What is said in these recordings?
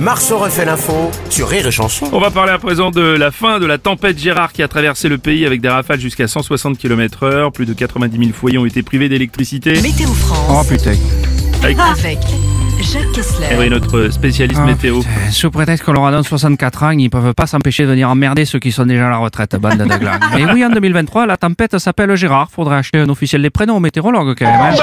Marceau refait l'info sur Rire et Chanson. On va parler à présent de la fin de la tempête Gérard qui a traversé le pays avec des rafales jusqu'à 160 km heure. Plus de 90 000 foyers ont été privés d'électricité. Météo Oh France putain. Avec avec Jacques Kessler. Eh oui, notre spécialiste Ah, météo. putain, Sous prétexte qu'on leur a donné 64 ans, ils peuvent pas s'empêcher de venir emmerder ceux qui sont déjà à la retraite, bande de glands. Mais oui, en 2023, la tempête s'appelle Gérard. Faudrait acheter un officiel des prénoms au météorologue quand même. hein.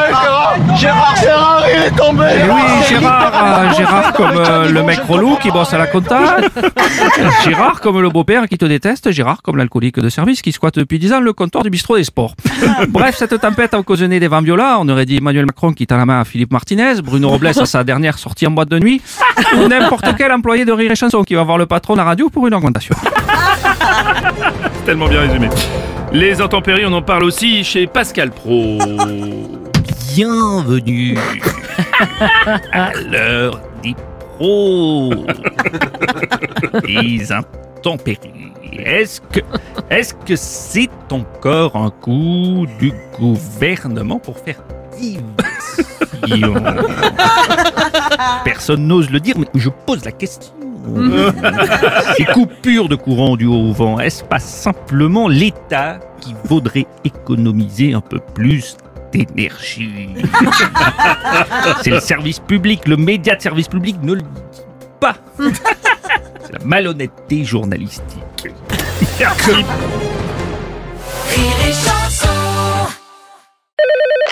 Gérard, Gérard, il est tombé Et oui, Gérard, euh, Gérard comme euh, le mec relou qui bosse à la compta. Gérard comme le beau-père qui te déteste. Gérard comme l'alcoolique de service qui squatte depuis 10 ans le comptoir du bistrot des sports. Bref, cette tempête a occasionné des vents violents. On aurait dit Emmanuel Macron qui tend la main à Philippe Martinez, Bruno Robles à sa dernière sortie en boîte de nuit, ou n'importe quel employé de Rire et Chanson qui va voir le patron à la radio pour une augmentation. Tellement bien résumé. Les intempéries, on en parle aussi chez Pascal Pro. Bienvenue à l'heure des pros. Les intempéries. Est-ce que, est-ce que c'est encore un coup du gouvernement pour faire diversion Personne n'ose le dire, mais je pose la question. Ces coupures de courant du haut vent, est-ce pas simplement l'État qui vaudrait économiser un peu plus d'énergie C'est le service public, le média de service public ne le dit pas. C'est la malhonnêteté journalistique. Merci.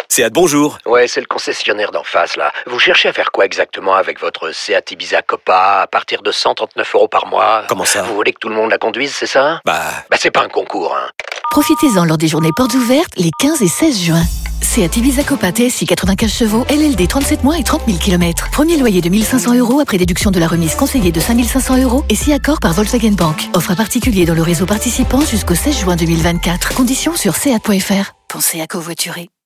Seat, bonjour. Ouais, c'est le concessionnaire d'en face, là. Vous cherchez à faire quoi exactement avec votre Seat Ibiza Copa à partir de 139 euros par mois? Comment ça? Vous voulez que tout le monde la conduise, c'est ça? Bah, Bah, c'est pas un concours, hein. Profitez-en lors des journées portes ouvertes les 15 et 16 juin. Seat Ibiza Copa TSI 95 chevaux, LLD 37 mois et 30 000 km. Premier loyer de 1500 euros après déduction de la remise conseillée de 5500 euros et si accord par Volkswagen Bank. Offre à particulier dans le réseau participant jusqu'au 16 juin 2024. Conditions sur seat.fr. Pensez à covoiturer.